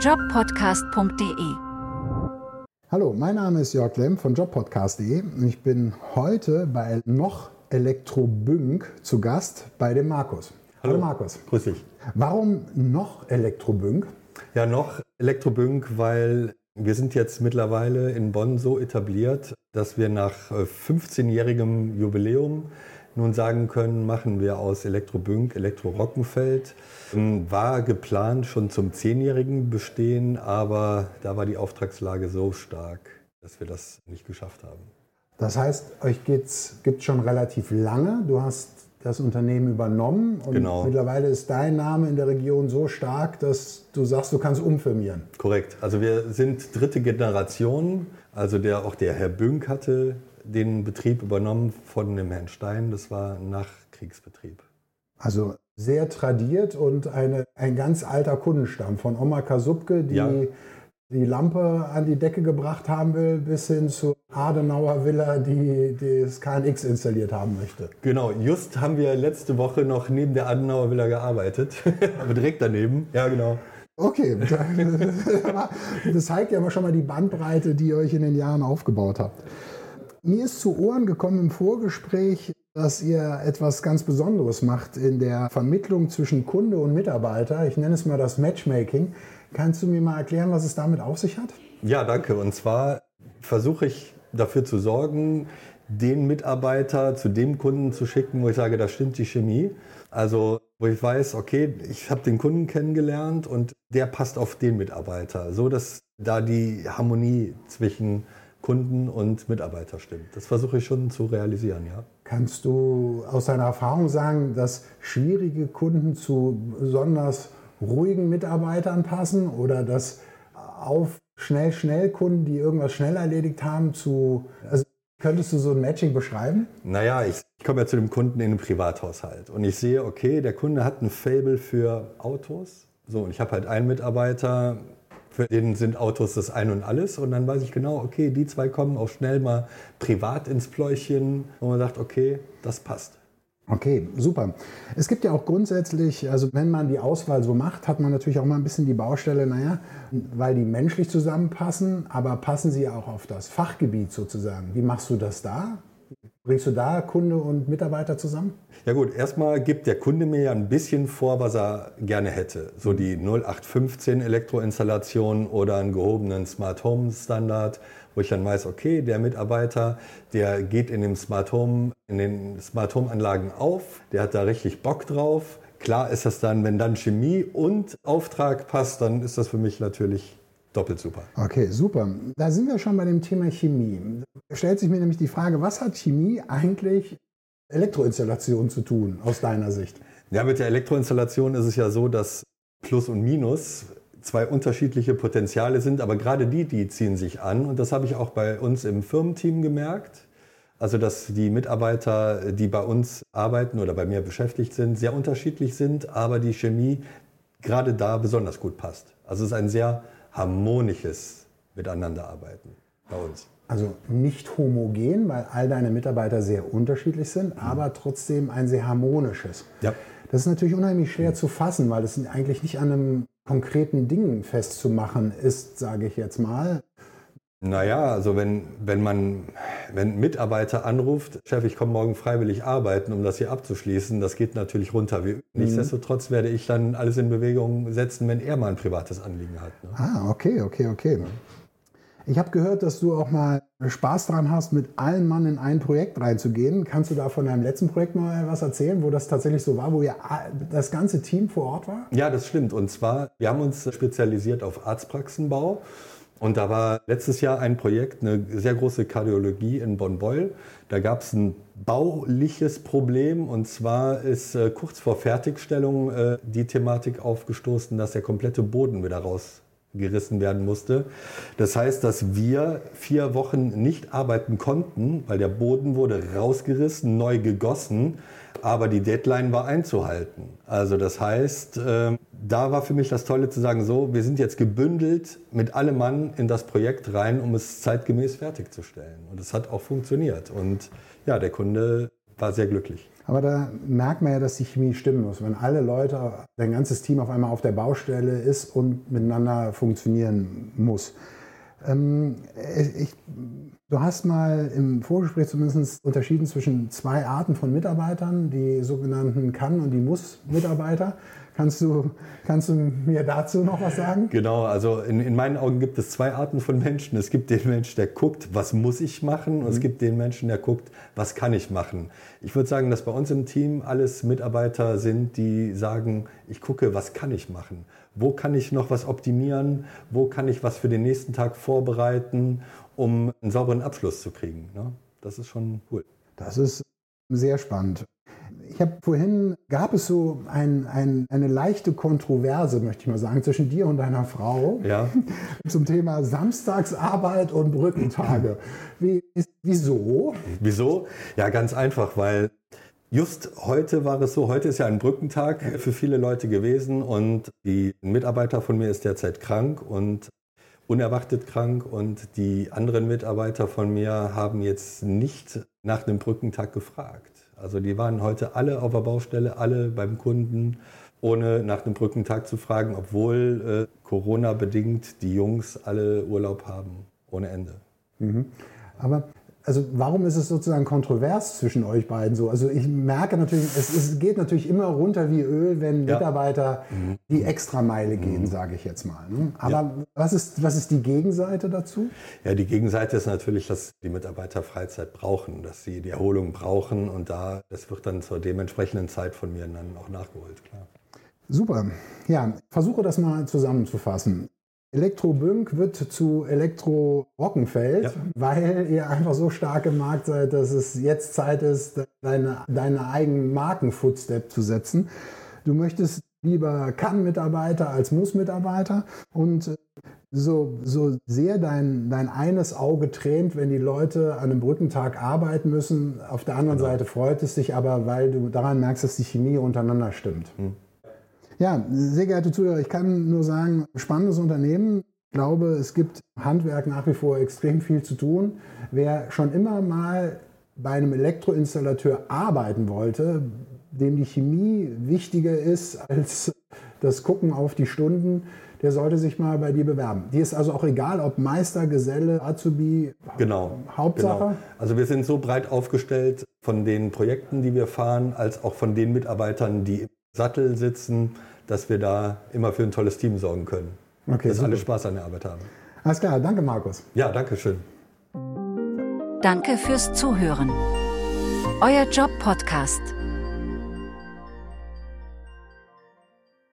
jobpodcast.de. Hallo, mein Name ist Jörg Lemm von jobpodcast.de und ich bin heute bei noch Elektrobünk zu Gast bei dem Markus. Hallo, Hallo Markus. Grüß dich. Warum noch Elektrobünk? Ja, noch Elektrobünk, weil wir sind jetzt mittlerweile in Bonn so etabliert, dass wir nach 15-jährigem äh, Jubiläum nun sagen können, machen wir aus Elektrobünk Elektro Rockenfeld. Ähm, war geplant schon zum 10-jährigen Bestehen, aber da war die Auftragslage so stark, dass wir das nicht geschafft haben. Das heißt, euch gibt es schon relativ lange. Du hast das Unternehmen übernommen und genau. mittlerweile ist dein Name in der Region so stark, dass du sagst, du kannst umfirmieren. Korrekt. Also wir sind dritte Generation. Also der, auch der Herr Bünk hatte den Betrieb übernommen von dem Herrn Stein. Das war ein Nachkriegsbetrieb. Also sehr tradiert und eine, ein ganz alter Kundenstamm von Oma Kasubke, die ja. die Lampe an die Decke gebracht haben will, bis hin zu Adenauer Villa, die, die das KNX installiert haben möchte. Genau, just haben wir letzte Woche noch neben der Adenauer Villa gearbeitet, aber direkt daneben. Ja, genau. Okay, das zeigt ja aber schon mal die Bandbreite, die ihr euch in den Jahren aufgebaut habt. Mir ist zu Ohren gekommen im Vorgespräch, dass ihr etwas ganz Besonderes macht in der Vermittlung zwischen Kunde und Mitarbeiter. Ich nenne es mal das Matchmaking. Kannst du mir mal erklären, was es damit auf sich hat? Ja, danke. Und zwar versuche ich dafür zu sorgen, den Mitarbeiter zu dem Kunden zu schicken, wo ich sage, da stimmt die Chemie. Also wo ich weiß, okay, ich habe den Kunden kennengelernt und der passt auf den Mitarbeiter, so dass da die Harmonie zwischen Kunden und Mitarbeiter stimmt. Das versuche ich schon zu realisieren, ja. Kannst du aus deiner Erfahrung sagen, dass schwierige Kunden zu besonders ruhigen Mitarbeitern passen oder dass auf schnell, schnell Kunden, die irgendwas schnell erledigt haben, zu. Also könntest du so ein Matching beschreiben? Naja, ich, ich komme ja zu dem Kunden in einem Privathaushalt und ich sehe, okay, der Kunde hat ein Fable für Autos. So, und ich habe halt einen Mitarbeiter, für den sind Autos das Ein und Alles. Und dann weiß ich genau, okay, die zwei kommen auch schnell mal privat ins Pläuchchen, wo man sagt, okay, das passt. Okay, super. Es gibt ja auch grundsätzlich, also wenn man die Auswahl so macht, hat man natürlich auch mal ein bisschen die Baustelle, naja, weil die menschlich zusammenpassen, aber passen sie auch auf das Fachgebiet sozusagen. Wie machst du das da? Bringst du da Kunde und Mitarbeiter zusammen? Ja gut, erstmal gibt der Kunde mir ja ein bisschen vor, was er gerne hätte. So die 0815 Elektroinstallation oder einen gehobenen Smart Home Standard wo ich dann weiß, okay, der Mitarbeiter, der geht in dem Smart Home, in den Smart Home Anlagen auf, der hat da richtig Bock drauf. Klar ist das dann, wenn dann Chemie und Auftrag passt, dann ist das für mich natürlich doppelt super. Okay, super. Da sind wir schon bei dem Thema Chemie. Da stellt sich mir nämlich die Frage, was hat Chemie eigentlich Elektroinstallation zu tun, aus deiner Sicht? Ja, mit der Elektroinstallation ist es ja so, dass Plus und Minus zwei unterschiedliche Potenziale sind, aber gerade die, die ziehen sich an. Und das habe ich auch bei uns im Firmenteam gemerkt. Also, dass die Mitarbeiter, die bei uns arbeiten oder bei mir beschäftigt sind, sehr unterschiedlich sind, aber die Chemie gerade da besonders gut passt. Also, es ist ein sehr harmonisches Miteinanderarbeiten bei uns. Also nicht homogen, weil all deine Mitarbeiter sehr unterschiedlich sind, mhm. aber trotzdem ein sehr harmonisches. Ja. Das ist natürlich unheimlich schwer zu fassen, weil es eigentlich nicht an einem konkreten Dingen festzumachen ist, sage ich jetzt mal. Naja, also wenn, wenn man, wenn ein Mitarbeiter anruft, Chef, ich komme morgen freiwillig arbeiten, um das hier abzuschließen, das geht natürlich runter. Wie, mhm. Nichtsdestotrotz werde ich dann alles in Bewegung setzen, wenn er mal ein privates Anliegen hat. Ne? Ah, okay, okay, okay. Ich habe gehört, dass du auch mal Spaß daran hast, mit allen Mann in ein Projekt reinzugehen. Kannst du da von deinem letzten Projekt mal was erzählen, wo das tatsächlich so war, wo ihr das ganze Team vor Ort war? Ja, das stimmt. Und zwar, wir haben uns spezialisiert auf Arztpraxenbau. Und da war letztes Jahr ein Projekt, eine sehr große Kardiologie in Bonn-Beul. Da gab es ein bauliches Problem und zwar ist äh, kurz vor Fertigstellung äh, die Thematik aufgestoßen, dass der komplette Boden wieder raus gerissen werden musste. Das heißt, dass wir vier Wochen nicht arbeiten konnten, weil der Boden wurde rausgerissen, neu gegossen, aber die Deadline war einzuhalten. Also das heißt, äh, da war für mich das Tolle zu sagen, so, wir sind jetzt gebündelt mit allem Mann in das Projekt rein, um es zeitgemäß fertigzustellen. Und es hat auch funktioniert. Und ja, der Kunde war sehr glücklich. Aber da merkt man ja, dass die Chemie stimmen muss. Wenn alle Leute, dein ganzes Team auf einmal auf der Baustelle ist und miteinander funktionieren muss. Ähm, ich, du hast mal im Vorgespräch zumindest unterschieden zwischen zwei Arten von Mitarbeitern, die sogenannten Kann- und die Muss-Mitarbeiter. Kannst du, kannst du mir dazu noch was sagen? Genau, also in, in meinen Augen gibt es zwei Arten von Menschen. Es gibt den Mensch, der guckt, was muss ich machen, und mhm. es gibt den Menschen, der guckt, was kann ich machen. Ich würde sagen, dass bei uns im Team alles Mitarbeiter sind, die sagen, ich gucke, was kann ich machen wo kann ich noch was optimieren, wo kann ich was für den nächsten Tag vorbereiten, um einen sauberen Abschluss zu kriegen. Ne? Das ist schon cool. Das ist sehr spannend. Ich habe vorhin, gab es so ein, ein, eine leichte Kontroverse, möchte ich mal sagen, zwischen dir und deiner Frau ja. zum Thema Samstagsarbeit und Brückentage. Wie, wieso? Wieso? Ja, ganz einfach, weil Just heute war es so, heute ist ja ein Brückentag für viele Leute gewesen und die Mitarbeiter von mir ist derzeit krank und unerwartet krank und die anderen Mitarbeiter von mir haben jetzt nicht nach dem Brückentag gefragt. Also die waren heute alle auf der Baustelle, alle beim Kunden, ohne nach dem Brückentag zu fragen, obwohl äh, Corona bedingt die Jungs alle Urlaub haben, ohne Ende. Mhm. Aber also warum ist es sozusagen kontrovers zwischen euch beiden so? Also ich merke natürlich, es, es geht natürlich immer runter wie Öl, wenn ja. Mitarbeiter mhm. die Extrameile gehen, mhm. sage ich jetzt mal. Ne? Aber ja. was, ist, was ist die Gegenseite dazu? Ja, die Gegenseite ist natürlich, dass die Mitarbeiter Freizeit brauchen, dass sie die Erholung brauchen und da, das wird dann zur dementsprechenden Zeit von mir dann auch nachgeholt, klar. Super. Ja, versuche das mal zusammenzufassen. Elektrobünk wird zu Elektro Rockenfeld, ja. weil ihr einfach so stark im Markt seid, dass es jetzt Zeit ist, deine, deine eigenen Marken-Footstep zu setzen. Du möchtest lieber Kann-Mitarbeiter als Muss-Mitarbeiter und äh, so, so sehr dein, dein eines Auge tränt, wenn die Leute an einem Brückentag arbeiten müssen. Auf der anderen genau. Seite freut es dich aber, weil du daran merkst, dass die Chemie untereinander stimmt. Hm. Ja, sehr geehrte Zuhörer, ich kann nur sagen, spannendes Unternehmen. Ich glaube, es gibt Handwerk nach wie vor extrem viel zu tun. Wer schon immer mal bei einem Elektroinstallateur arbeiten wollte, dem die Chemie wichtiger ist als das Gucken auf die Stunden, der sollte sich mal bei dir bewerben. Dir ist also auch egal, ob Meister, Geselle, Azubi, genau, Hauptsache. Genau. Also wir sind so breit aufgestellt von den Projekten, die wir fahren, als auch von den Mitarbeitern, die im Sattel sitzen dass wir da immer für ein tolles Team sorgen können. Okay, dass super. alle Spaß an der Arbeit haben. Alles klar, danke Markus. Ja, danke schön. Danke fürs Zuhören. Euer Job-Podcast.